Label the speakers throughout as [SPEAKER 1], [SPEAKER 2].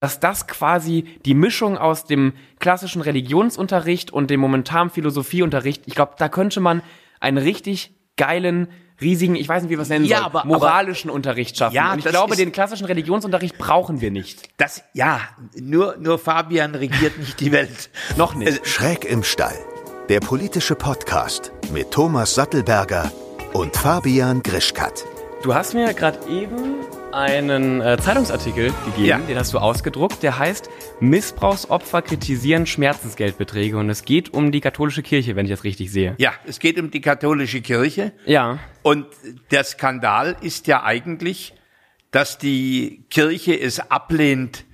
[SPEAKER 1] dass das quasi die Mischung aus dem klassischen Religionsunterricht und dem momentanen Philosophieunterricht, ich glaube, da könnte man einen richtig geilen, riesigen, ich weiß nicht, wie wir es nennen
[SPEAKER 2] Ja,
[SPEAKER 1] sollen,
[SPEAKER 2] aber-
[SPEAKER 1] moralischen Unterricht schaffen.
[SPEAKER 2] Ja,
[SPEAKER 1] und ich glaube,
[SPEAKER 2] ist-
[SPEAKER 1] den klassischen Religionsunterricht brauchen wir nicht.
[SPEAKER 2] Das, ja, nur, nur Fabian regiert nicht die Welt.
[SPEAKER 1] Noch nicht.
[SPEAKER 3] Schräg im Stall. Der politische Podcast mit Thomas Sattelberger und Fabian Grischkat.
[SPEAKER 1] Du hast mir gerade eben einen äh, Zeitungsartikel gegeben,
[SPEAKER 2] Ja.
[SPEAKER 1] den hast du ausgedruckt, der heißt Missbrauchsopfer kritisieren Schmerzensgeldbeträge und es geht um die katholische Kirche, wenn ich das richtig sehe.
[SPEAKER 2] Ja, es geht um die katholische Kirche.
[SPEAKER 1] Ja,
[SPEAKER 2] Und der Skandal ist ja eigentlich, dass die Kirche es ablehnt,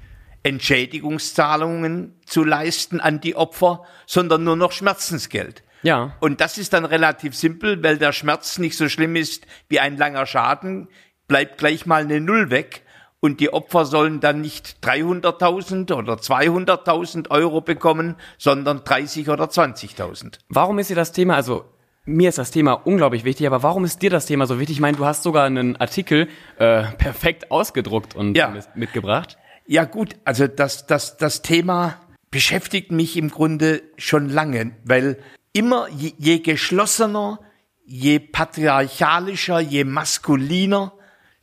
[SPEAKER 2] Entschädigungszahlungen zu leisten an die Opfer, sondern nur noch Schmerzensgeld.
[SPEAKER 1] ja.
[SPEAKER 2] Und das ist dann relativ simpel, weil der Schmerz nicht so schlimm ist wie ein langer Schaden, bleibt gleich mal eine Null weg. Und die Opfer sollen dann nicht 300.000 oder 200.000 Euro bekommen, sondern 30 oder 20.000.
[SPEAKER 1] Warum ist dir das Thema, also mir ist das Thema unglaublich wichtig, aber warum ist dir das Thema so wichtig? Ich meine, du hast sogar einen Artikel äh, perfekt ausgedruckt und
[SPEAKER 2] Ja.
[SPEAKER 1] mit- mitgebracht.
[SPEAKER 2] Ja gut, also das, das, das Thema beschäftigt mich im Grunde schon lange, weil immer je, je geschlossener, je patriarchalischer, je maskuliner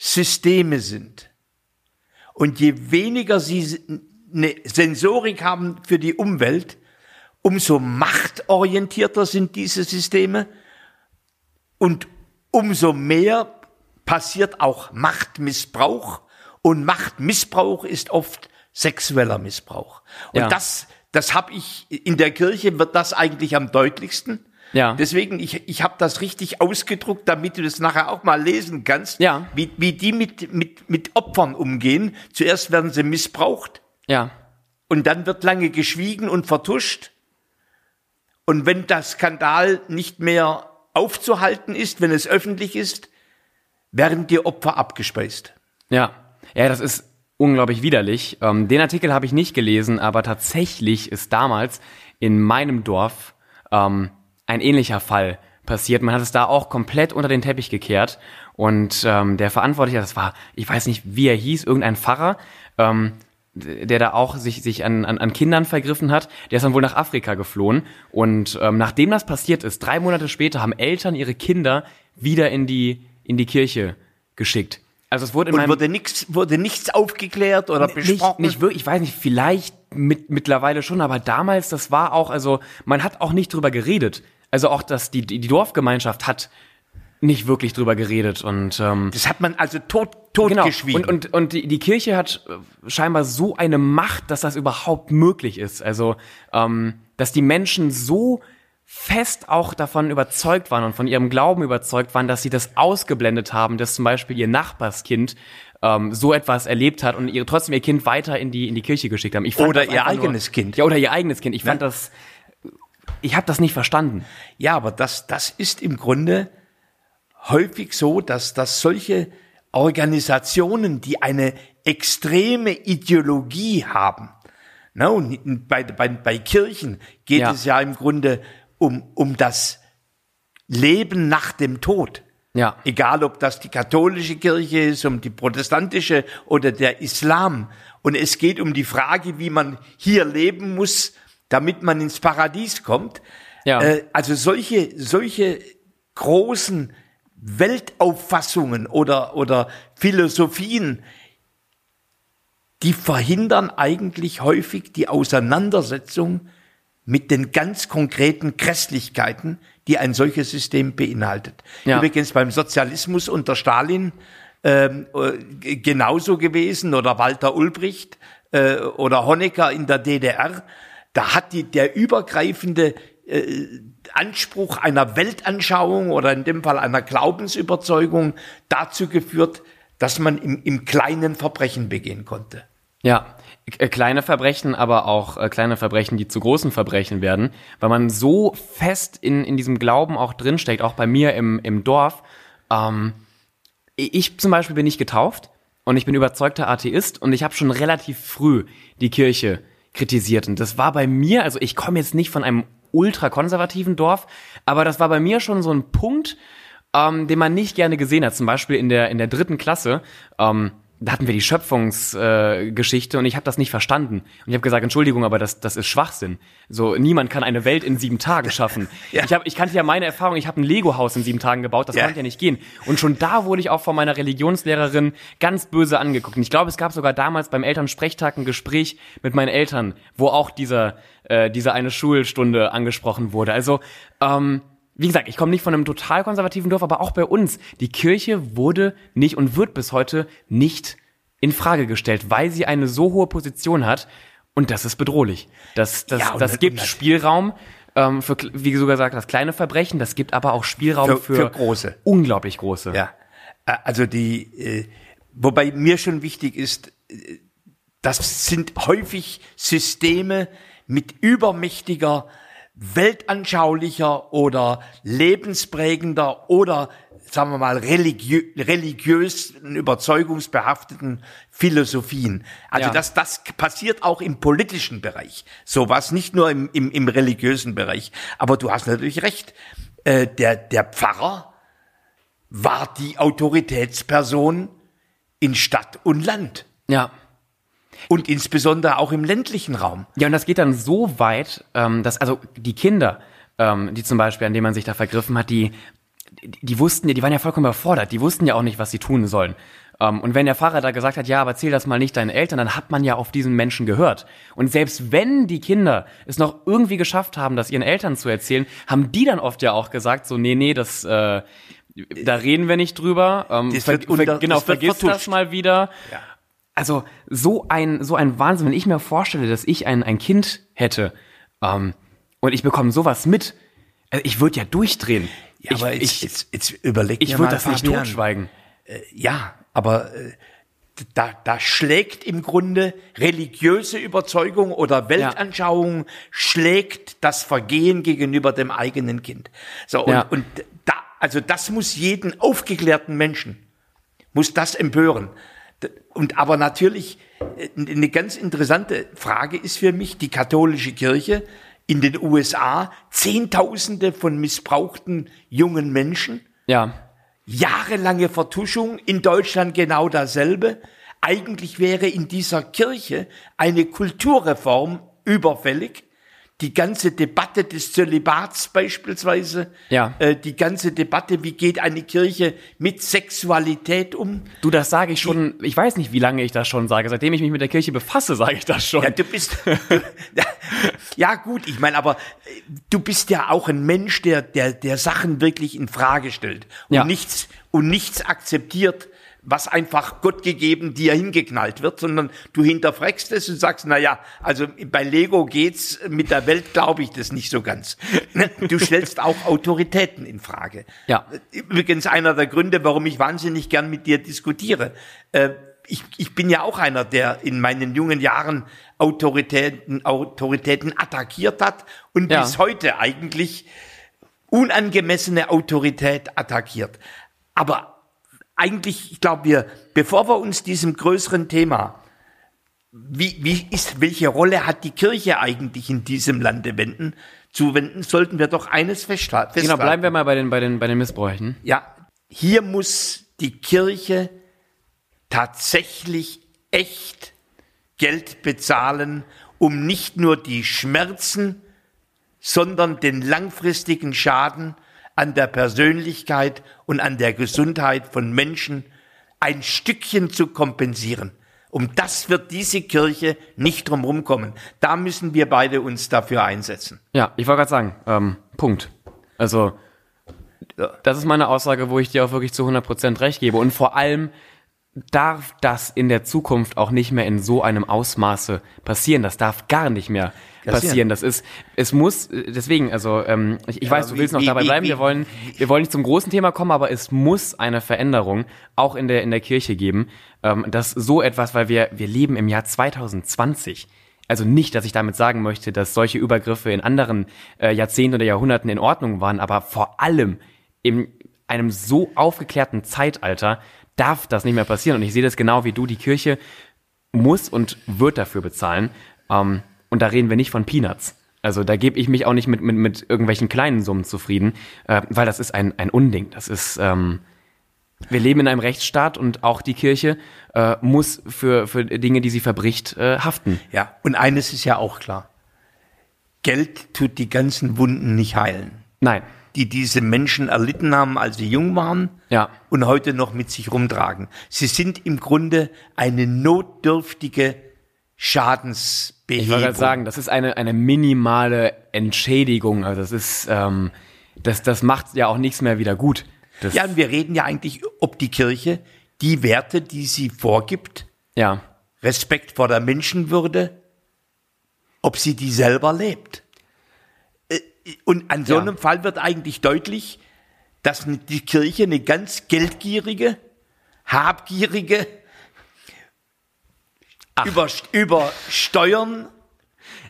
[SPEAKER 2] Systeme sind und je weniger sie eine Sensorik haben für die Umwelt, umso machtorientierter sind diese Systeme und umso mehr passiert auch Machtmissbrauch und Machtmissbrauch ist oft sexueller Missbrauch. Und
[SPEAKER 1] Ja.
[SPEAKER 2] das, das habe ich in der Kirche wird das eigentlich am deutlichsten.
[SPEAKER 1] Ja.
[SPEAKER 2] Deswegen, ich, ich habe das richtig ausgedruckt, damit du das nachher auch mal lesen kannst,
[SPEAKER 1] Ja.
[SPEAKER 2] wie, wie die mit, mit, mit Opfern umgehen. Zuerst werden sie missbraucht
[SPEAKER 1] Ja,
[SPEAKER 2] und dann wird lange geschwiegen und vertuscht. Und wenn der Skandal nicht mehr aufzuhalten ist, wenn es öffentlich ist, werden die Opfer abgespeist.
[SPEAKER 1] ja. Ja, das ist unglaublich widerlich. Ähm, den Artikel habe ich nicht gelesen, aber tatsächlich ist damals in meinem Dorf ähm, ein ähnlicher Fall passiert. Man hat es da auch komplett unter den Teppich gekehrt. Und ähm, der Verantwortliche, das war, ich weiß nicht, wie er hieß, irgendein Pfarrer, ähm, der da auch sich, sich an, an, an Kindern vergriffen hat, der ist dann wohl nach Afrika geflohen. Und ähm, nachdem das passiert ist, drei Monate später, haben Eltern ihre Kinder wieder in die, in die Kirche geschickt. Also es wurde in
[SPEAKER 2] Und wurde nichts, wurde nichts aufgeklärt oder
[SPEAKER 1] nicht,
[SPEAKER 2] besprochen.
[SPEAKER 1] nicht wirklich, ich weiß nicht, vielleicht mit, mittlerweile schon, aber damals, das war auch, also man hat auch nicht drüber geredet. Also auch, dass die, die Dorfgemeinschaft hat nicht wirklich drüber geredet und ähm,
[SPEAKER 2] das hat man also tot,
[SPEAKER 1] genau.
[SPEAKER 2] totgeschwiegen.
[SPEAKER 1] Und, und, und die, die Kirche hat äh, scheinbar so eine Macht, dass das überhaupt möglich ist. Also, ähm, dass die Menschen so fest auch davon überzeugt waren und von ihrem Glauben überzeugt waren, dass sie das ausgeblendet haben, dass zum Beispiel ihr Nachbarskind ähm, so etwas erlebt hat und ihre, trotzdem ihr Kind weiter in die, in die Kirche geschickt haben. Ich fand
[SPEAKER 2] Oder ihr
[SPEAKER 1] einfach nur-
[SPEAKER 2] eigenes Kind.
[SPEAKER 1] Ja, oder ihr eigenes Kind. Ich fand das, ich habe das nicht verstanden.
[SPEAKER 2] Ja, aber das, das ist im Grunde häufig so, dass, dass solche Organisationen, die eine extreme Ideologie haben, na, und bei, bei, bei Kirchen geht
[SPEAKER 1] Ja.
[SPEAKER 2] es ja im Grunde um, um das Leben nach dem Tod.
[SPEAKER 1] Ja.
[SPEAKER 2] Egal, ob das die katholische Kirche ist, um die protestantische oder der Islam. Und es geht um die Frage, wie man hier leben muss, damit man ins Paradies kommt.
[SPEAKER 1] Ja.
[SPEAKER 2] Äh, also solche, solche großen Weltauffassungen oder, oder Philosophien, die verhindern eigentlich häufig die Auseinandersetzung mit den ganz konkreten Grässlichkeiten, die ein solches System beinhaltet.
[SPEAKER 1] Ja.
[SPEAKER 2] Übrigens beim Sozialismus unter Stalin ähm, äh, genauso gewesen oder Walter Ulbricht äh, oder Honecker in der DDR. Da hat die, der übergreifende äh, Anspruch einer Weltanschauung oder in dem Fall einer Glaubensüberzeugung dazu geführt, dass man im, im Kleinen Verbrechen begehen konnte.
[SPEAKER 1] Ja, äh, kleine Verbrechen, aber auch äh, kleine Verbrechen, die zu großen Verbrechen werden, weil man so fest in, in diesem Glauben auch drinsteckt, auch bei mir im, im Dorf. Ähm, ich zum Beispiel bin nicht getauft und ich bin überzeugter Atheist und ich habe schon relativ früh die Kirche kritisiert. Und das war bei mir, also ich komme jetzt nicht von einem ultrakonservativen Dorf, aber das war bei mir schon so ein Punkt, ähm, den man nicht gerne gesehen hat. Zum Beispiel in der, in der dritten Klasse, ähm, da hatten wir die Schöpfungsgeschichte äh, und ich habe das nicht verstanden. Und ich habe gesagt, Entschuldigung, aber das, das ist Schwachsinn. So, niemand kann eine Welt in sieben Tagen schaffen. ja. ich, hab, ich kannte ja meine Erfahrung, ich habe ein Lego-Haus in sieben Tagen gebaut, das ja. konnte ja nicht gehen. Und schon da wurde ich auch von meiner Religionslehrerin ganz böse angeguckt. Und ich glaube, es gab sogar damals beim Elternsprechtag ein Gespräch mit meinen Eltern, wo auch dieser, äh, diese eine Schulstunde angesprochen wurde. Also, ähm, wie gesagt, ich komme nicht von einem total konservativen Dorf, aber auch bei uns, die Kirche wurde nicht und wird bis heute nicht in Frage gestellt, weil sie eine so hohe Position hat und das ist bedrohlich. Das, das, ja, das gibt Spielraum ähm, für, wie sogar gesagt, das kleine Verbrechen, das gibt aber auch Spielraum für, für, für große. Unglaublich große.
[SPEAKER 2] Ja. Also die, äh, wobei mir schon wichtig ist, äh, das sind häufig Systeme mit übermächtiger weltanschaulicher oder lebensprägender oder sagen wir mal, religiö religiös überzeugungsbehafteten Philosophien. Also ja. das, das passiert auch im politischen Bereich. Sowas, nicht nur im, im, im religiösen Bereich. Aber du hast natürlich recht. Äh, der, der Pfarrer war die Autoritätsperson in Stadt und Land.
[SPEAKER 1] Ja.
[SPEAKER 2] Und insbesondere auch im ländlichen Raum.
[SPEAKER 1] Ja, und das geht dann so weit, ähm, dass also die Kinder, ähm, die zum Beispiel, an denen man sich da vergriffen hat, die, die, wussten ja, die waren ja vollkommen überfordert, die wussten ja auch nicht, was sie tun sollen. Ähm, und wenn der Pfarrer da gesagt hat, ja, aber erzähl das mal nicht deinen Eltern, dann hat man ja auf diesen Menschen gehört. Und selbst wenn die Kinder es noch irgendwie geschafft haben, das ihren Eltern zu erzählen, haben die dann oft ja auch gesagt, so, nee, nee, das, äh, da reden wir nicht drüber. Ähm, wird unter, genau, vergiss vertuscht. das mal wieder. Ja also so ein, so ein Wahnsinn, wenn ich mir vorstelle, dass ich ein, ein Kind hätte ähm, und ich bekomme sowas mit, also ich würde ja durchdrehen.
[SPEAKER 2] Ja,
[SPEAKER 1] ich,
[SPEAKER 2] aber jetzt, ich, jetzt, jetzt überleg
[SPEAKER 1] Ich würde das nicht totschweigen.
[SPEAKER 2] Äh, ja, aber äh, da, da schlägt im Grunde religiöse Überzeugung oder Weltanschauung ja. schlägt das Vergehen gegenüber dem eigenen Kind. So, und, ja. und da, also das muss jeden aufgeklärten Menschen, muss das empören. Und aber natürlich, äh, eine ganz interessante Frage ist für mich, die katholische Kirche in den USA, Zehntausende von missbrauchten jungen Menschen.
[SPEAKER 1] Ja.
[SPEAKER 2] Jahrelange Vertuschung, in Deutschland genau dasselbe. Eigentlich wäre in dieser Kirche eine Kulturreform überfällig die ganze Debatte des Zölibats beispielsweise,
[SPEAKER 1] ja.
[SPEAKER 2] äh, die ganze Debatte, wie geht eine Kirche mit Sexualität um?
[SPEAKER 1] Du, das sage ich schon, ich weiß nicht, wie lange ich das schon sage. Seitdem ich mich mit der Kirche befasse, sage ich das schon.
[SPEAKER 2] Ja, du bist, ja gut, ich meine, aber äh, du bist ja auch ein Mensch, der, der, der Sachen wirklich in Frage stellt und ja. nichts, und nichts akzeptiert, was einfach Gott gegeben dir hingeknallt wird, sondern du hinterfragst es und sagst, na ja, also bei Lego geht's, mit der Welt glaube ich das nicht so ganz. Du stellst auch Autoritäten in Frage.
[SPEAKER 1] Ja.
[SPEAKER 2] Übrigens einer der Gründe, warum ich wahnsinnig gern mit dir diskutiere. Äh, ich, ich bin ja auch einer, der in meinen jungen Jahren Autoritäten, Autoritäten attackiert hat und ja. bis heute eigentlich unangemessene Autorität attackiert. Aber eigentlich, ich glaube, wir, bevor wir uns diesem größeren Thema, wie, wie ist, welche Rolle hat die Kirche eigentlich in diesem Lande wenden, zuwenden, sollten wir doch eines festhalten.
[SPEAKER 1] Genau, bleiben wir mal bei den, bei den, bei den Missbräuchen.
[SPEAKER 2] Ja, hier muss die Kirche tatsächlich echt Geld bezahlen, um nicht nur die Schmerzen, sondern den langfristigen Schaden an der Persönlichkeit und an der Gesundheit von Menschen ein Stückchen zu kompensieren. Um das wird diese Kirche nicht drumherum kommen. Da müssen wir beide uns dafür einsetzen.
[SPEAKER 1] Ja, ich wollte gerade sagen, ähm, Punkt. Also, das ist meine Aussage, wo ich dir auch wirklich zu 100% recht gebe. Und vor allem darf das in der Zukunft auch nicht mehr in so einem Ausmaße passieren. Das darf gar nicht mehr passieren. Das ist, es muss, deswegen, also ähm, ich, ich ja, weiß, du willst wie, noch dabei wie, bleiben. Wir wollen, wir wollen nicht zum großen Thema kommen, aber es muss eine Veränderung auch in der in der Kirche geben, ähm, dass so etwas, weil wir wir leben im Jahr 2020. Also nicht, dass ich damit sagen möchte, dass solche Übergriffe in anderen äh, Jahrzehnten oder Jahrhunderten in Ordnung waren, aber vor allem in einem so aufgeklärten Zeitalter darf das nicht mehr passieren. Und ich sehe das genau wie du. Die Kirche muss und wird dafür bezahlen. Ähm, und da reden wir nicht von Peanuts. Also da gebe ich mich auch nicht mit, mit, mit irgendwelchen kleinen Summen zufrieden, äh, weil das ist ein, ein Unding. Das ist, ähm, Wir leben in einem Rechtsstaat und auch die Kirche äh, muss für, für Dinge, die sie verbricht, äh, haften.
[SPEAKER 2] Ja, und eines ist ja auch klar. Geld tut die ganzen Wunden nicht heilen,
[SPEAKER 1] Nein.
[SPEAKER 2] die diese Menschen erlitten haben, als sie jung waren
[SPEAKER 1] Ja.
[SPEAKER 2] und heute noch mit sich rumtragen. Sie sind im Grunde eine notdürftige Schadensbehebung.
[SPEAKER 1] Ich wollte gerade sagen, das ist eine, eine minimale Entschädigung. Also das ist, ähm, das, das macht ja auch nichts mehr wieder gut. Das,
[SPEAKER 2] Ja, und wir reden ja eigentlich, ob die Kirche die Werte, die sie vorgibt,
[SPEAKER 1] ja.
[SPEAKER 2] Respekt vor der Menschenwürde, ob sie die selber lebt. Äh, Und an so
[SPEAKER 1] Ja.
[SPEAKER 2] einem Fall wird eigentlich deutlich, dass die Kirche eine ganz geldgierige, habgierige, über, über Steuern,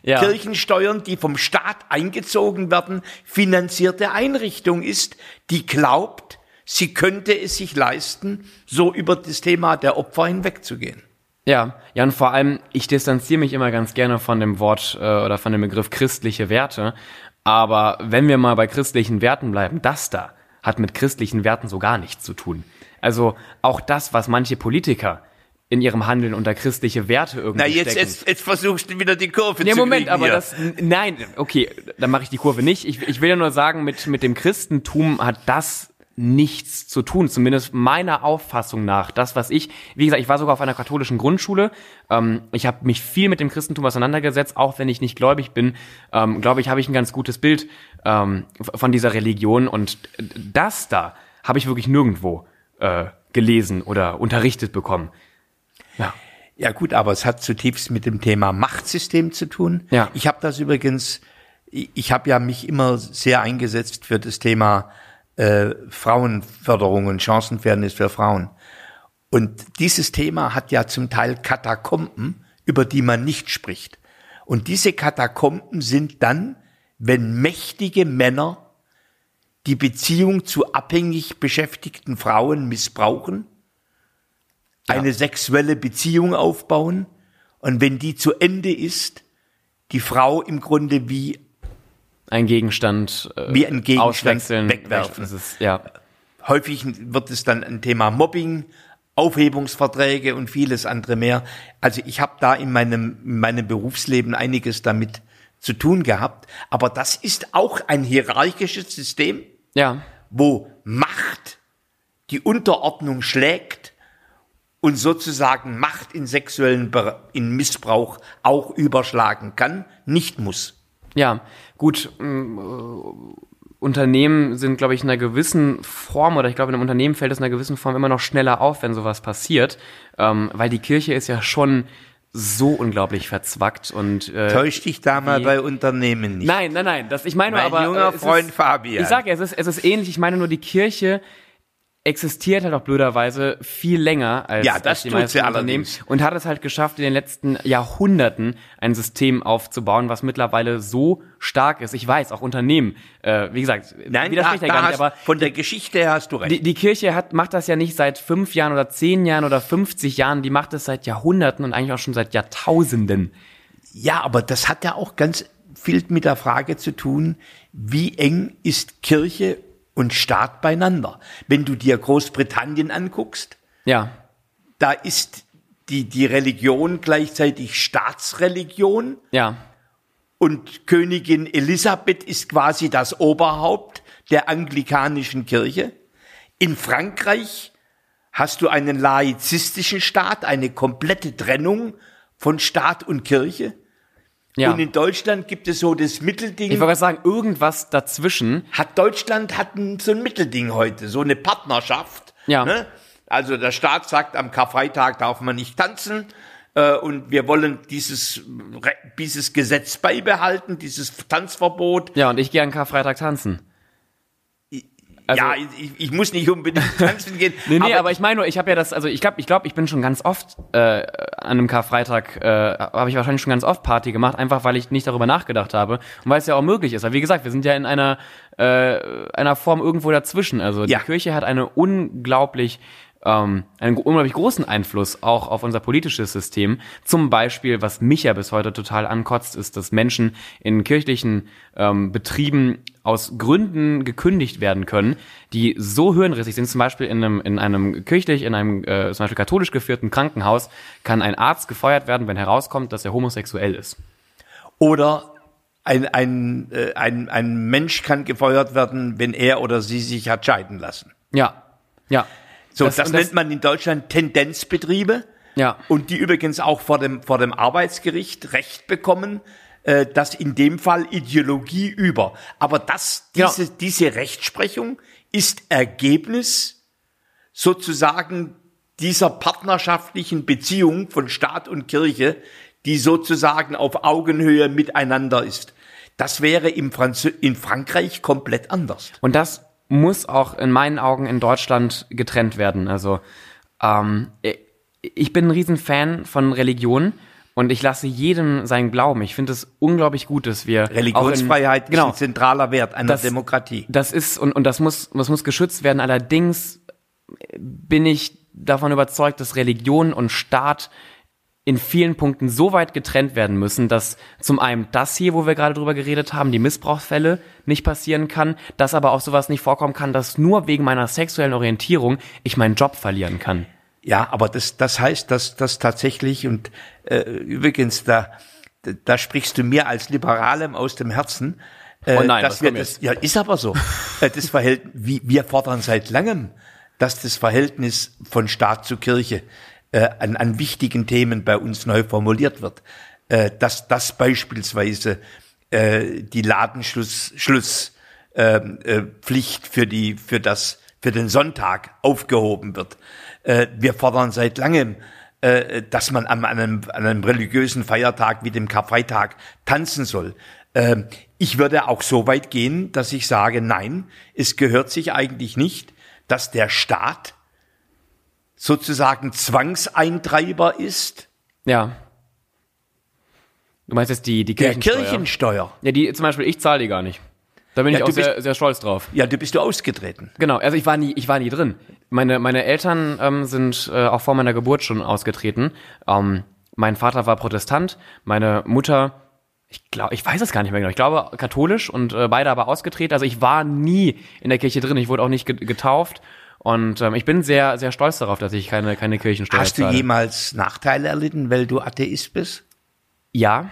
[SPEAKER 1] ja.
[SPEAKER 2] Kirchensteuern, die vom Staat eingezogen werden, finanzierte Einrichtung ist, die glaubt, sie könnte es sich leisten, so über das Thema der Opfer hinwegzugehen.
[SPEAKER 1] Ja, ja, und vor allem, ich distanziere mich immer ganz gerne von dem Wort äh, oder von dem Begriff christliche Werte. Aber wenn wir mal bei christlichen Werten bleiben, das da hat mit christlichen Werten so gar nichts zu tun. Also auch das, was manche Politiker in ihrem Handeln unter christliche Werte irgendwie
[SPEAKER 2] Na, jetzt,
[SPEAKER 1] stecken.
[SPEAKER 2] jetzt, jetzt versuchst du wieder die Kurve
[SPEAKER 1] Nee,
[SPEAKER 2] zu
[SPEAKER 1] Moment,
[SPEAKER 2] kriegen
[SPEAKER 1] aber
[SPEAKER 2] hier.
[SPEAKER 1] das, nein, okay, dann mache ich die Kurve nicht. Ich, ich will ja nur sagen, mit, mit dem Christentum hat das nichts zu tun, zumindest meiner Auffassung nach. Das, was ich, wie gesagt, ich war sogar auf einer katholischen Grundschule. Ähm, ich habe mich viel mit dem Christentum auseinandergesetzt, auch wenn ich nicht gläubig bin. Ähm, Glaube ich, habe ich ein ganz gutes Bild ähm, von dieser Religion. Und das da habe ich wirklich nirgendwo äh, gelesen oder unterrichtet bekommen. Ja.
[SPEAKER 2] Ja gut, aber es hat zutiefst mit dem Thema Machtsystem zu tun.
[SPEAKER 1] Ja.
[SPEAKER 2] Ich habe das übrigens, ich, habe ja mich immer sehr eingesetzt für das Thema äh, Frauenförderung und Chancenfairness für Frauen. Und dieses Thema hat ja zum Teil Katakomben, über die man nicht spricht. Und diese Katakomben sind dann, wenn mächtige Männer die Beziehung zu abhängig beschäftigten Frauen missbrauchen, eine sexuelle Beziehung aufbauen und wenn die zu Ende ist, die Frau im Grunde wie
[SPEAKER 1] Ein Gegenstand, äh,
[SPEAKER 2] Wie ein Gegenstand wegwerfen.
[SPEAKER 1] Ist, ja.
[SPEAKER 2] häufig wird es dann ein Thema Mobbing, Aufhebungsverträge und vieles andere mehr. Also ich habe da in meinem, in meinem Berufsleben einiges damit zu tun gehabt. Aber das ist auch ein hierarchisches System,
[SPEAKER 1] Ja,
[SPEAKER 2] wo Macht die Unterordnung schlägt und sozusagen Macht in sexuellen, Ber- in Missbrauch auch überschlagen kann, nicht muss.
[SPEAKER 1] ja, gut. ähm, äh, Unternehmen sind, glaube ich, in einer gewissen Form, oder ich glaube, in einem Unternehmen fällt es in einer gewissen Form immer noch schneller auf, wenn sowas passiert, ähm, weil die Kirche ist ja schon so unglaublich verzwackt und äh,
[SPEAKER 2] Täusch dich da mal bei Unternehmen nicht.
[SPEAKER 1] Nein, nein, nein. Das, ich meine
[SPEAKER 2] Mein
[SPEAKER 1] aber.
[SPEAKER 2] junger
[SPEAKER 1] äh,
[SPEAKER 2] Freund
[SPEAKER 1] ist,
[SPEAKER 2] Fabian.
[SPEAKER 1] Ich sage ja, es ist, es ist ähnlich. Ich meine nur, die Kirche existiert halt auch blöderweise viel länger als,
[SPEAKER 2] Ja, das
[SPEAKER 1] als die meisten
[SPEAKER 2] sie
[SPEAKER 1] Unternehmen
[SPEAKER 2] allerdings.
[SPEAKER 1] und hat es halt geschafft, in den letzten Jahrhunderten ein System aufzubauen, was mittlerweile so stark ist. Ich weiß, auch Unternehmen, äh, wie gesagt,
[SPEAKER 2] Nein, da,
[SPEAKER 1] widerspricht
[SPEAKER 2] da
[SPEAKER 1] ja gar nicht, aber
[SPEAKER 2] von der Geschichte her hast du recht.
[SPEAKER 1] die, die Kirche hat, macht das ja nicht seit fünf Jahren oder zehn Jahren oder 50 Jahren, die macht es seit Jahrhunderten und eigentlich auch schon seit Jahrtausenden.
[SPEAKER 2] Ja, aber das hat ja auch ganz viel mit der Frage zu tun, wie eng ist Kirche und Staat beieinander. Wenn du dir Großbritannien anguckst,
[SPEAKER 1] Ja,
[SPEAKER 2] da ist die, die Religion gleichzeitig Staatsreligion
[SPEAKER 1] ja,
[SPEAKER 2] und Königin Elisabeth ist quasi das Oberhaupt der anglikanischen Kirche. In Frankreich hast du einen laizistischen Staat, eine komplette Trennung von Staat und Kirche.
[SPEAKER 1] Ja.
[SPEAKER 2] Und in Deutschland gibt es so das Mittelding.
[SPEAKER 1] Ich wollte sagen, irgendwas dazwischen.
[SPEAKER 2] hat Deutschland hat ein, so ein Mittelding heute, so eine Partnerschaft.
[SPEAKER 1] Ja.
[SPEAKER 2] Ne? Also der Staat sagt, am Karfreitag darf man nicht tanzen. Äh, und wir wollen dieses, dieses Gesetz beibehalten, dieses Tanzverbot.
[SPEAKER 1] Ja, und ich gehe an Karfreitag tanzen. Also-
[SPEAKER 2] ja, ich, ich muss nicht unbedingt tanzen gehen.
[SPEAKER 1] Nee, nee, aber, ich meine nur, ich habe ja das, also ich glaube, ich glaube, ich bin schon ganz oft äh, an einem Karfreitag, äh, habe ich wahrscheinlich schon ganz oft Party gemacht, einfach weil ich nicht darüber nachgedacht habe und weil es ja auch möglich ist. Weil wie gesagt, wir sind ja in einer äh, einer Form irgendwo dazwischen. Also
[SPEAKER 2] Ja.
[SPEAKER 1] die Kirche hat eine unglaublich ähm, einen unglaublich großen Einfluss auch auf unser politisches System. Zum Beispiel, was mich ja bis heute total ankotzt, ist, dass Menschen in kirchlichen ähm, Betrieben aus Gründen gekündigt werden können, die so hirnrissig sind. Zum Beispiel in einem, in einem kirchlich, in einem äh, zum Beispiel katholisch geführten Krankenhaus kann ein Arzt gefeuert werden, wenn herauskommt, dass er homosexuell ist.
[SPEAKER 2] Oder ein, ein, äh, ein, ein Mensch kann gefeuert werden, wenn er oder sie sich hat scheiden lassen.
[SPEAKER 1] Ja, ja.
[SPEAKER 2] So,
[SPEAKER 1] Das-
[SPEAKER 2] das,
[SPEAKER 1] und das-
[SPEAKER 2] nennt man in Deutschland Tendenzbetriebe.
[SPEAKER 1] Ja.
[SPEAKER 2] Und die übrigens auch vor dem, vor dem Arbeitsgericht Recht bekommen, äh, dass in dem Fall Ideologie über. Aber das,
[SPEAKER 1] Ja.
[SPEAKER 2] diese, diese Rechtsprechung ist Ergebnis sozusagen dieser partnerschaftlichen Beziehung von Staat und Kirche, die sozusagen auf Augenhöhe miteinander ist. Das wäre im Franz in Frankreich komplett anders.
[SPEAKER 1] Und das muss auch in meinen Augen in Deutschland getrennt werden. Also ähm, ich bin ein Riesenfan von Religion und ich lasse jedem seinen Glauben. Ich finde es unglaublich gut, dass wir
[SPEAKER 2] Religionsfreiheit
[SPEAKER 1] in, genau,
[SPEAKER 2] ist ein zentraler Wert einer
[SPEAKER 1] Das-
[SPEAKER 2] Demokratie.
[SPEAKER 1] Das ist und, und das muss das muss geschützt werden. Allerdings bin ich davon überzeugt, dass Religion und Staat in vielen Punkten so weit getrennt werden müssen, dass zum einen das hier, wo wir gerade drüber geredet haben, die Missbrauchsfälle nicht passieren kann, dass aber auch sowas nicht vorkommen kann, dass nur wegen meiner sexuellen Orientierung ich meinen Job verlieren kann.
[SPEAKER 2] Ja, aber das, das heißt, dass das tatsächlich und äh, übrigens da, da sprichst du mir als Liberalem aus dem Herzen. Äh,
[SPEAKER 1] Oh nein,
[SPEAKER 2] dass
[SPEAKER 1] was
[SPEAKER 2] wir das, ja, ist aber so. Äh, das Verhältnis, wir fordern seit langem, dass das Verhältnis von Staat zu Kirche äh, an, an wichtigen Themen bei uns neu formuliert wird. Äh, dass das beispielsweise äh, die Ladenschluss Schluss, ähm, äh, Pflicht für die für das für den Sonntag aufgehoben wird. Äh, wir fordern seit langem, äh, dass man an einem, an einem religiösen Feiertag wie dem Karfreitag tanzen soll. Ähm, ich würde auch so weit gehen, dass ich sage, nein, es gehört sich eigentlich nicht, dass der Staat sozusagen Zwangseintreiber ist
[SPEAKER 1] Ja. Du meinst jetzt die, die
[SPEAKER 2] der
[SPEAKER 1] Kirchensteuer?
[SPEAKER 2] Kirchensteuer.
[SPEAKER 1] Ja, die zum Beispiel, ich zahle die gar nicht. Da bin
[SPEAKER 2] Ja,
[SPEAKER 1] ich auch
[SPEAKER 2] bist-
[SPEAKER 1] sehr, sehr stolz drauf.
[SPEAKER 2] Ja, du bist du ausgetreten.
[SPEAKER 1] Genau, also ich war nie, ich war nie drin. Meine, meine Eltern ähm, sind äh, auch vor meiner Geburt schon ausgetreten. Ähm, mein Vater war Protestant, meine Mutter, ich glaube, ich weiß es gar nicht mehr genau. Ich glaube katholisch und äh, beide aber ausgetreten. Also ich war nie in der Kirche drin. Ich wurde auch nicht ge- getauft. Und ähm, ich bin sehr, sehr stolz darauf, dass ich keine, keine Kirchensteuer
[SPEAKER 2] Hast du
[SPEAKER 1] zahle.
[SPEAKER 2] jemals Nachteile erlitten, weil du Atheist bist?
[SPEAKER 1] Ja.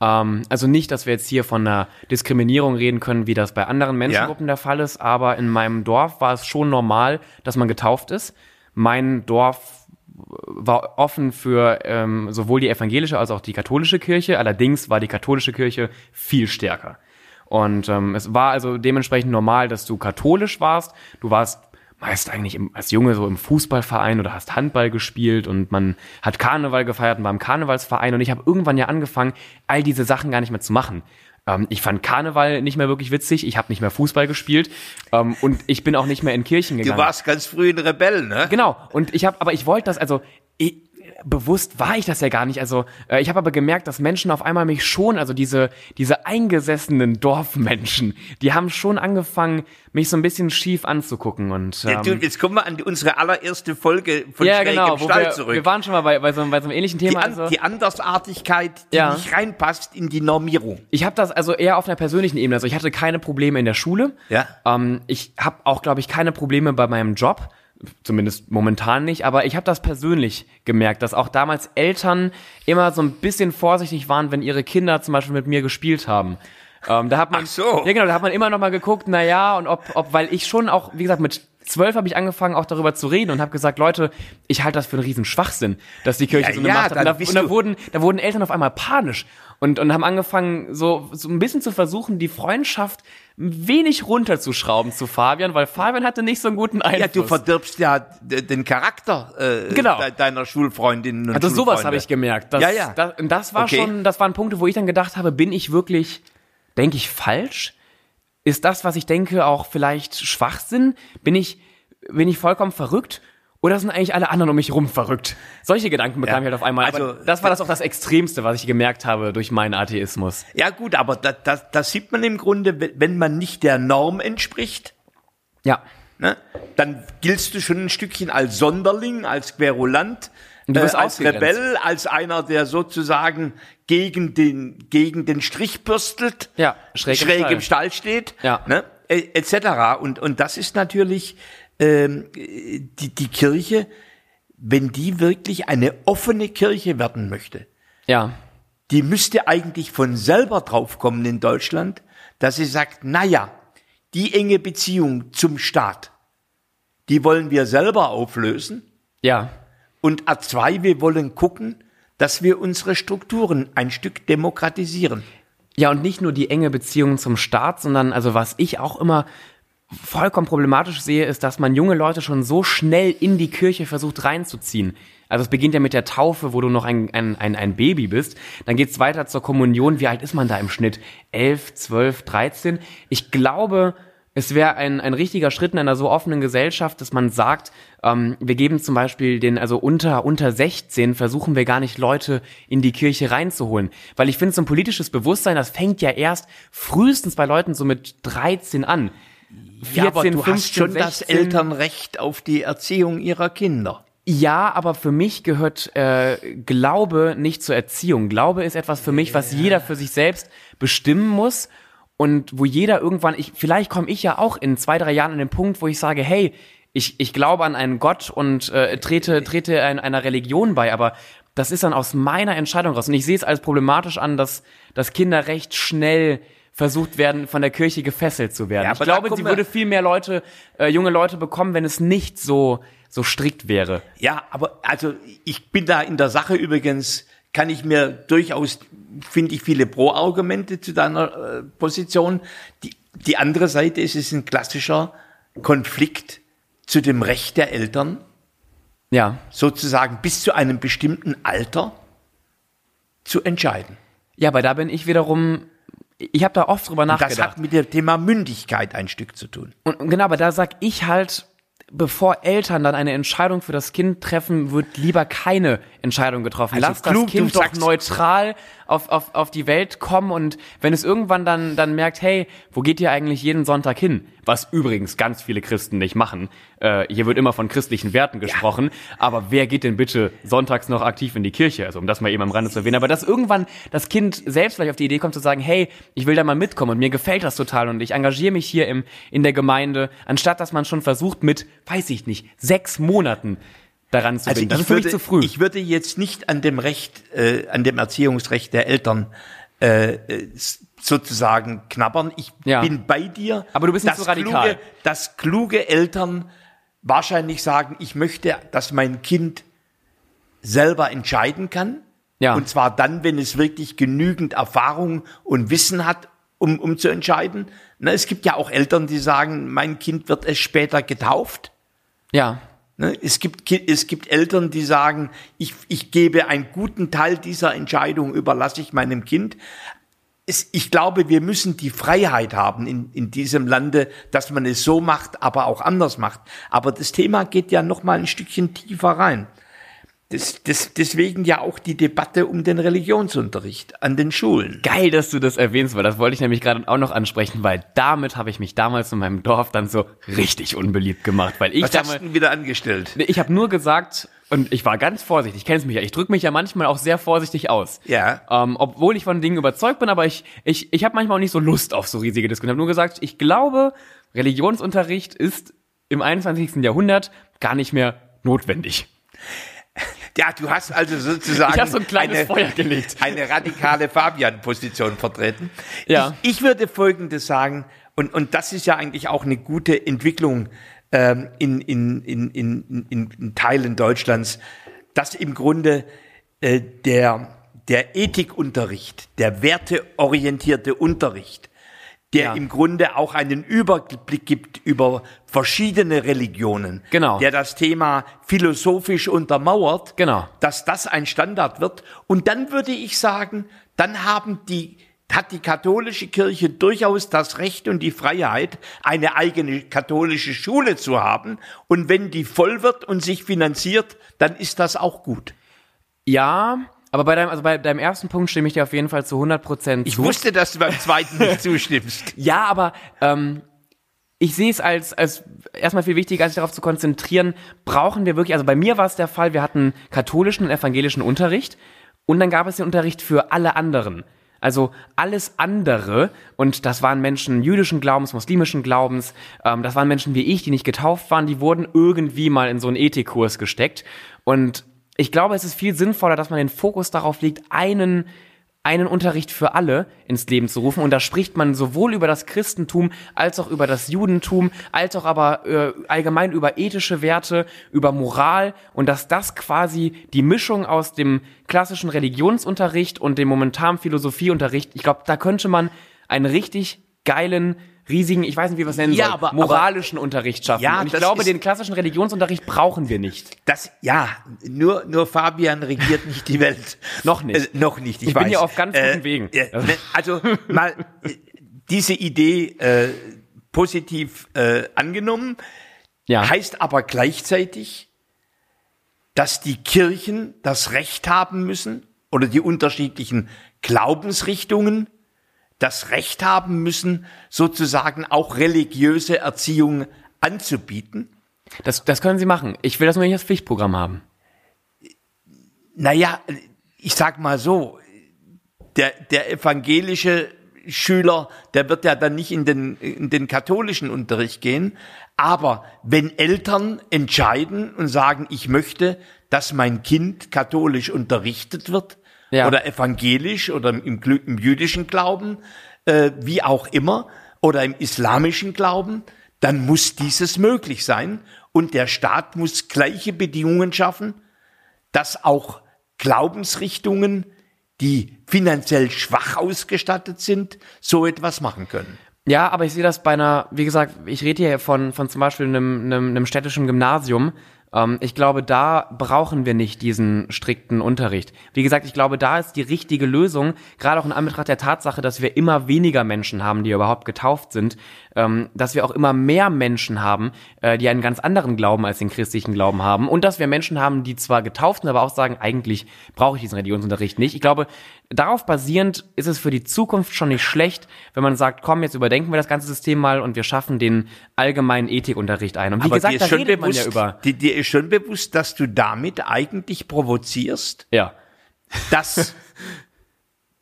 [SPEAKER 1] Ähm, also nicht, dass wir jetzt hier von einer Diskriminierung reden können, wie das bei anderen Menschengruppen der Fall ist, aber in meinem Dorf war es schon normal, dass man getauft ist. Mein Dorf war offen für ähm, sowohl die evangelische als auch die katholische Kirche. Allerdings war die katholische Kirche viel stärker. Und ähm, es war also dementsprechend normal, dass du katholisch warst. Du warst meist eigentlich im, als Junge so im Fußballverein oder hast Handball gespielt und man hat Karneval gefeiert und war im Karnevalsverein und ich habe irgendwann ja angefangen, all diese Sachen gar nicht mehr zu machen. Ähm, ich fand Karneval nicht mehr wirklich witzig, ich habe nicht mehr Fußball gespielt ähm, und ich bin auch nicht mehr in Kirchen
[SPEAKER 2] Du
[SPEAKER 1] gegangen.
[SPEAKER 2] warst ganz früh ein Rebell, ne?
[SPEAKER 1] Genau. Und ich habe, aber ich wollte das, also ich, bewusst war ich das ja gar nicht. Also äh, ich habe aber gemerkt, dass Menschen auf einmal mich schon, also diese diese eingesessenen Dorfmenschen, die haben schon angefangen, mich so ein bisschen schief anzugucken und
[SPEAKER 2] Ja,
[SPEAKER 1] ähm,
[SPEAKER 2] du, jetzt kommen wir an die, unsere allererste Folge von
[SPEAKER 1] ja,
[SPEAKER 2] Schräg
[SPEAKER 1] genau,
[SPEAKER 2] im Stall
[SPEAKER 1] wir,
[SPEAKER 2] zurück.
[SPEAKER 1] wir waren schon mal bei, bei, so, bei so einem ähnlichen
[SPEAKER 2] die,
[SPEAKER 1] Thema.
[SPEAKER 2] an,
[SPEAKER 1] also,
[SPEAKER 2] die Andersartigkeit, die
[SPEAKER 1] Ja.
[SPEAKER 2] nicht reinpasst in die Normierung.
[SPEAKER 1] ich habe das also eher auf einer persönlichen Ebene. Also ich hatte keine Probleme in der Schule.
[SPEAKER 2] Ja.
[SPEAKER 1] Ähm, ich habe auch, glaube ich, keine Probleme bei meinem Job. Zumindest momentan nicht. Aber ich habe das persönlich gemerkt, dass auch damals Eltern immer so ein bisschen vorsichtig waren, wenn ihre Kinder zum Beispiel mit mir gespielt haben. Ähm, da hat man,
[SPEAKER 2] Ach so.
[SPEAKER 1] Ja, genau, da hat man immer noch mal geguckt, na ja, und ob, ob, weil ich schon auch, wie gesagt, mit zwölf habe ich angefangen, auch darüber zu reden und habe gesagt, Leute, ich halte das für einen riesen Schwachsinn, dass die Kirche
[SPEAKER 2] Ja,
[SPEAKER 1] so eine
[SPEAKER 2] ja,
[SPEAKER 1] Macht hat. Und da, und da wurden, da wurden Eltern auf einmal panisch und, und haben angefangen, so, so ein bisschen zu versuchen, die Freundschaft ein wenig runterzuschrauben zu Fabian, weil Fabian hatte nicht so einen guten Einfluss.
[SPEAKER 2] Ja, du verdirbst ja den Charakter äh,
[SPEAKER 1] Genau.
[SPEAKER 2] de deiner Schulfreundinnen und
[SPEAKER 1] Also sowas habe ich gemerkt. Das,
[SPEAKER 2] Ja, ja.
[SPEAKER 1] Das, und das war
[SPEAKER 2] Okay.
[SPEAKER 1] schon, das waren Punkte, wo ich dann gedacht habe, bin ich wirklich, denke ich falsch? Ist das, was ich denke, auch vielleicht Schwachsinn? Bin ich, bin ich vollkommen verrückt? Oder sind eigentlich alle anderen um mich rum verrückt? Solche Gedanken bekam
[SPEAKER 2] Ja.
[SPEAKER 1] ich halt auf einmal.
[SPEAKER 2] Also,
[SPEAKER 1] Aber das war das auch das Extremste, was ich gemerkt habe durch meinen Atheismus.
[SPEAKER 2] Ja gut, aber da, da, da sieht man im Grunde, wenn- wenn man nicht der Norm entspricht,
[SPEAKER 1] Ja.
[SPEAKER 2] ne, dann giltst du schon ein Stückchen als Sonderling, als Querulant,
[SPEAKER 1] Und du
[SPEAKER 2] äh,
[SPEAKER 1] wirst
[SPEAKER 2] als
[SPEAKER 1] ausgegrenzt.
[SPEAKER 2] Rebell, als einer, der sozusagen gegen den, gegen den Strich bürstelt,
[SPEAKER 1] Ja, schräg im
[SPEAKER 2] schräg
[SPEAKER 1] Stall.
[SPEAKER 2] im Stall steht,
[SPEAKER 1] Ja.
[SPEAKER 2] ne, äh, etc. Und, und das ist natürlich ähm, die, die Kirche, wenn die wirklich eine offene Kirche werden möchte,
[SPEAKER 1] Ja.
[SPEAKER 2] die müsste eigentlich von selber draufkommen in Deutschland, dass sie sagt, naja, die enge Beziehung zum Staat, die wollen wir selber auflösen.
[SPEAKER 1] Ja.
[SPEAKER 2] Und A2, wir wollen gucken, dass wir unsere Strukturen ein Stück demokratisieren.
[SPEAKER 1] Ja, und nicht nur die enge Beziehung zum Staat, sondern also was ich auch immer vollkommen problematisch sehe, ist, dass man junge Leute schon so schnell in die Kirche versucht reinzuziehen. Also es beginnt ja mit der Taufe, wo du noch ein, ein, ein, ein Baby bist. Dann geht's weiter zur Kommunion. Wie alt ist man da im Schnitt? Elf, zwölf, dreizehn? Ich glaube, es wäre ein, ein richtiger Schritt in einer so offenen Gesellschaft, dass man sagt, ähm, wir geben zum Beispiel den, also unter, unter 16 versuchen wir gar nicht Leute in die Kirche reinzuholen. Weil ich finde, so ein politisches Bewusstsein, das fängt ja erst frühestens bei Leuten so mit 13 an. 14,
[SPEAKER 2] ja, aber du
[SPEAKER 1] 15,
[SPEAKER 2] hast schon das
[SPEAKER 1] 16.
[SPEAKER 2] Elternrecht auf die Erziehung ihrer Kinder.
[SPEAKER 1] Ja, aber für mich gehört äh, Glaube nicht zur Erziehung. Glaube ist etwas für mich, was jeder für sich selbst bestimmen muss und wo jeder irgendwann, ich, vielleicht komme ich ja auch in zwei, drei Jahren an den Punkt, wo ich sage, hey, ich, ich glaube an einen Gott und äh, trete, trete ein, einer Religion bei, aber das ist dann aus meiner Entscheidung raus. Und ich sehe es als problematisch an, dass, dass Kinder recht schnell versucht werden, von der Kirche gefesselt zu werden.
[SPEAKER 2] Ja,
[SPEAKER 1] ich glaube, sie würde viel mehr Leute, äh, junge Leute bekommen, wenn es nicht so, so strikt wäre.
[SPEAKER 2] Ja, aber also ich bin da in der Sache übrigens, kann ich mir durchaus, finde ich, viele Pro-Argumente zu deiner äh, Position. Die, die andere Seite ist, es ist ein klassischer Konflikt zu dem Recht der Eltern,
[SPEAKER 1] Ja.
[SPEAKER 2] sozusagen bis zu einem bestimmten Alter zu entscheiden.
[SPEAKER 1] Ja, aber da bin ich wiederum, ich habe da oft drüber
[SPEAKER 2] Das
[SPEAKER 1] nachgedacht.
[SPEAKER 2] hat mit dem Thema Mündigkeit ein Stück zu tun.
[SPEAKER 1] Und, und genau, aber da sag ich halt, bevor Eltern dann eine Entscheidung für das Kind treffen, wird lieber keine Entscheidung getroffen.
[SPEAKER 2] Also
[SPEAKER 1] Lass
[SPEAKER 2] klug,
[SPEAKER 1] das Kind doch neutral auf, auf, auf die Welt kommen und wenn es irgendwann dann, dann merkt, hey, wo geht ihr eigentlich jeden Sonntag hin? Was übrigens ganz viele Christen nicht machen. Äh, hier wird immer von christlichen Werten gesprochen, aber wer geht denn bitte sonntags noch aktiv in die Kirche? Also um das mal eben am Rande zu erwähnen. Aber dass irgendwann das Kind selbst vielleicht auf die Idee kommt zu sagen, hey, ich will da mal mitkommen und mir gefällt das total und ich engagiere mich hier im, in der Gemeinde, anstatt dass man schon versucht mit, weiß ich nicht, sechs Monaten daran zu binden. Das für mich zu früh.
[SPEAKER 2] Ich würde jetzt nicht an dem Recht, äh, an dem Erziehungsrecht der Eltern äh, äh, sozusagen knabbern. Ich
[SPEAKER 1] Ja.
[SPEAKER 2] bin bei dir.
[SPEAKER 1] Aber du bist nicht so radikal.
[SPEAKER 2] Kluge, dass kluge Eltern wahrscheinlich sagen, ich möchte, dass mein Kind selber entscheiden kann.
[SPEAKER 1] Ja.
[SPEAKER 2] Und zwar dann, wenn es wirklich genügend Erfahrung und Wissen hat, um, um zu entscheiden. Na, es gibt ja auch Eltern, die sagen, mein Kind wird es später getauft.
[SPEAKER 1] ja.
[SPEAKER 2] Ne, Es gibt, es gibt Eltern, die sagen, ich, ich gebe einen guten Teil dieser Entscheidung, überlasse ich meinem Kind. Es, ich glaube, wir müssen die Freiheit haben in, in diesem Lande, dass man es so macht, aber auch anders macht. Aber das Thema geht ja noch mal ein Stückchen tiefer rein. Das, das, deswegen ja auch die Debatte um den Religionsunterricht an den Schulen.
[SPEAKER 1] Geil, dass du das erwähnst, weil das wollte ich nämlich gerade auch noch ansprechen, weil damit habe ich mich damals in meinem Dorf dann so richtig unbeliebt gemacht, weil ich
[SPEAKER 2] Was hast
[SPEAKER 1] damals,
[SPEAKER 2] du denn wieder angestellt?
[SPEAKER 1] Ich habe nur gesagt und ich war ganz vorsichtig. Kennst mich ja, ich drücke mich ja manchmal auch sehr vorsichtig aus.
[SPEAKER 2] Ja.
[SPEAKER 1] Ähm, obwohl ich von Dingen überzeugt bin, aber ich ich ich habe manchmal auch nicht so Lust auf so riesige Diskussionen. Ich habe nur gesagt, ich glaube, Religionsunterricht ist im 21. Jahrhundert gar nicht mehr notwendig.
[SPEAKER 2] Ja, du hast also sozusagen
[SPEAKER 1] Ich so ein kleines
[SPEAKER 2] eine,
[SPEAKER 1] Feuer gelegt.
[SPEAKER 2] eine radikale Fabian-Position vertreten.
[SPEAKER 1] Ja.
[SPEAKER 2] Ich, ich würde Folgendes sagen, und, und das ist ja eigentlich auch eine gute Entwicklung ähm, in, in, in, in, in, in Teilen Deutschlands, dass im Grunde äh, der, der Ethikunterricht, der werteorientierte Unterricht, der
[SPEAKER 1] Ja.
[SPEAKER 2] im Grunde auch einen Überblick gibt über verschiedene Religionen,
[SPEAKER 1] Genau.
[SPEAKER 2] der das Thema philosophisch untermauert,
[SPEAKER 1] Genau.
[SPEAKER 2] dass das ein Standard wird. Und dann würde ich sagen, dann haben die, hat die katholische Kirche durchaus das Recht und die Freiheit, eine eigene katholische Schule zu haben. Und wenn die voll wird und sich finanziert, dann ist das auch gut.
[SPEAKER 1] Ja, aber bei deinem also bei deinem ersten Punkt stimme ich dir auf jeden Fall zu 100 Prozent
[SPEAKER 2] Ich
[SPEAKER 1] zu.
[SPEAKER 2] wusste, dass du beim zweiten nicht zustimmst.
[SPEAKER 1] Ja, aber ähm, ich sehe es als, als erstmal viel wichtiger, als sich darauf zu konzentrieren, brauchen wir wirklich, also bei mir war es der Fall, wir hatten katholischen und evangelischen Unterricht und dann gab es den Unterricht für alle anderen. Also alles andere, und das waren Menschen jüdischen Glaubens, muslimischen Glaubens, ähm, das waren Menschen wie ich, die nicht getauft waren, die wurden irgendwie mal in so einen Ethikkurs gesteckt. Und ich glaube, es ist viel sinnvoller, dass man den Fokus darauf legt, einen einen Unterricht für alle ins Leben zu rufen. Und da spricht man sowohl über das Christentum als auch über das Judentum, als auch aber äh, allgemein über ethische Werte, über Moral und dass das quasi die Mischung aus dem klassischen Religionsunterricht und dem momentanen Philosophieunterricht, ich glaube, da könnte man einen richtig geilen riesigen, ich weiß nicht, wie wir es nennen
[SPEAKER 2] Ja,
[SPEAKER 1] sollen,
[SPEAKER 2] aber-
[SPEAKER 1] moralischen Unterricht schaffen.
[SPEAKER 2] Ja,
[SPEAKER 1] und ich glaube,
[SPEAKER 2] ist-
[SPEAKER 1] den klassischen Religionsunterricht brauchen wir nicht.
[SPEAKER 2] Das, ja, nur, nur Fabian regiert nicht die Welt.
[SPEAKER 1] Noch nicht.
[SPEAKER 2] Äh, noch nicht, ich,
[SPEAKER 1] Ich bin
[SPEAKER 2] weiß.
[SPEAKER 1] ja auf ganz guten Wegen.
[SPEAKER 2] äh, also mal äh, diese Idee äh, positiv äh, angenommen,
[SPEAKER 1] Ja.
[SPEAKER 2] heißt aber gleichzeitig, dass die Kirchen das Recht haben müssen oder die unterschiedlichen Glaubensrichtungen das Recht haben müssen, sozusagen auch religiöse Erziehung anzubieten.
[SPEAKER 1] Das, das können Sie machen. Ich will das nur nicht als Pflichtprogramm haben.
[SPEAKER 2] Naja, ich sag mal so, der, der evangelische Schüler, der wird ja dann nicht in den, in den katholischen Unterricht gehen. Aber wenn Eltern entscheiden und sagen, ich möchte, dass mein Kind katholisch unterrichtet wird
[SPEAKER 1] Ja.
[SPEAKER 2] oder evangelisch oder im, im jüdischen Glauben, äh, wie auch immer, oder im islamischen Glauben, dann muss dieses möglich sein. Und der Staat muss gleiche Bedingungen schaffen, dass auch Glaubensrichtungen, die finanziell schwach ausgestattet sind, so etwas machen können.
[SPEAKER 1] Ja, aber ich sehe das bei einer, wie gesagt, ich rede hier von, von zum Beispiel einem, einem, einem städtischen Gymnasium. Ähm, ich glaube, da brauchen wir nicht diesen strikten Unterricht. Wie gesagt, ich glaube, da ist die richtige Lösung, gerade auch in Anbetracht der Tatsache, dass wir immer weniger Menschen haben, die überhaupt getauft sind, ähm, dass wir auch immer mehr Menschen haben, äh, die einen ganz anderen Glauben als den christlichen Glauben haben und dass wir Menschen haben, die zwar getauft sind, aber auch sagen, eigentlich brauche ich diesen Religionsunterricht nicht. Ich glaube, darauf basierend ist es für die Zukunft schon nicht schlecht, wenn man sagt, komm, jetzt überdenken wir das ganze System mal und wir schaffen den allgemeinen Ethikunterricht ein. Und wie
[SPEAKER 2] Aber
[SPEAKER 1] gesagt,
[SPEAKER 2] dir
[SPEAKER 1] da
[SPEAKER 2] ist schon
[SPEAKER 1] redet man
[SPEAKER 2] bewusst,
[SPEAKER 1] ja über.
[SPEAKER 2] dir, dir ist schon bewusst, dass du damit eigentlich provozierst,
[SPEAKER 1] Ja.
[SPEAKER 2] dass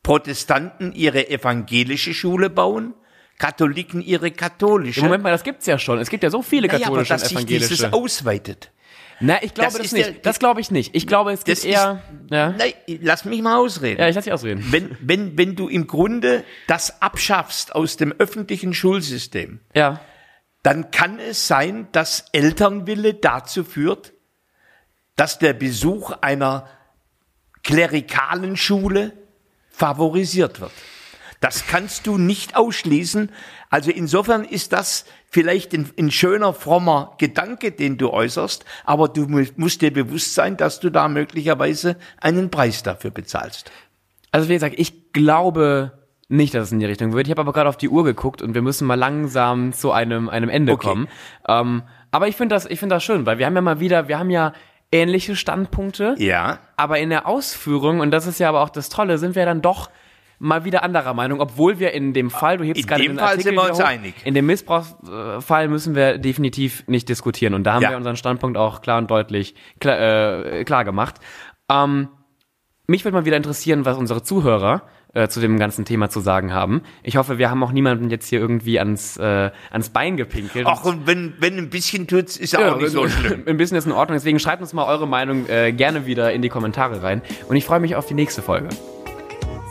[SPEAKER 2] Protestanten ihre evangelische Schule bauen, Katholiken ihre katholische.
[SPEAKER 1] Moment mal, das gibt's ja schon. Es gibt ja so viele
[SPEAKER 2] Naja, aber
[SPEAKER 1] katholische
[SPEAKER 2] dass
[SPEAKER 1] und
[SPEAKER 2] sich dieses
[SPEAKER 1] evangelische.
[SPEAKER 2] ausweitet.
[SPEAKER 1] Na, ich glaube
[SPEAKER 2] das
[SPEAKER 1] das,
[SPEAKER 2] ist
[SPEAKER 1] nicht.
[SPEAKER 2] der-
[SPEAKER 1] das glaube ich nicht. Ich glaube, es gibt eher. Ja.
[SPEAKER 2] Nein, lass mich mal ausreden.
[SPEAKER 1] ja, ich lasse dich ausreden.
[SPEAKER 2] wenn, wenn, wenn du im Grunde das abschaffst aus dem öffentlichen Schulsystem,
[SPEAKER 1] Ja.
[SPEAKER 2] dann kann es sein, dass Elternwille dazu führt, dass der Besuch einer klerikalen Schule favorisiert wird. Das kannst du nicht ausschließen. Also insofern ist das vielleicht ein, ein schöner, frommer Gedanke, den du äußerst, aber du mu- musst dir bewusst sein, dass du da möglicherweise einen Preis dafür bezahlst.
[SPEAKER 1] Also wie gesagt, ich glaube nicht, dass es in die Richtung wird. Ich habe aber gerade auf die Uhr geguckt und wir müssen mal langsam zu einem, einem Ende
[SPEAKER 2] Okay.
[SPEAKER 1] kommen. Ähm, aber ich finde das, ich finde das schön, weil wir haben ja mal wieder, wir haben ja ähnliche Standpunkte,
[SPEAKER 2] Ja.
[SPEAKER 1] aber in der Ausführung, und das ist ja aber auch das Tolle, sind wir dann doch mal wieder anderer Meinung, obwohl wir in dem Fall, du hebst
[SPEAKER 2] In
[SPEAKER 1] gerade
[SPEAKER 2] dem
[SPEAKER 1] den
[SPEAKER 2] Fall
[SPEAKER 1] Artikel
[SPEAKER 2] sind wir uns
[SPEAKER 1] hoch,
[SPEAKER 2] einig.
[SPEAKER 1] In dem Missbrauchsfall müssen wir definitiv nicht diskutieren und da haben
[SPEAKER 2] Ja.
[SPEAKER 1] wir unseren Standpunkt auch klar und deutlich klar, äh, klar gemacht. Ähm, mich würde mal wieder interessieren, was unsere Zuhörer äh, zu dem ganzen Thema zu sagen haben. Ich hoffe, wir haben auch niemanden jetzt hier irgendwie ans, äh, ans Bein gepinkelt.
[SPEAKER 2] Ach, und wenn, wenn ein bisschen tut's, ist ja auch nicht so schlimm.
[SPEAKER 1] Ein bisschen ist in Ordnung. Deswegen schreibt uns mal eure Meinung äh, gerne wieder in die Kommentare rein. Und ich freue mich auf die nächste Folge.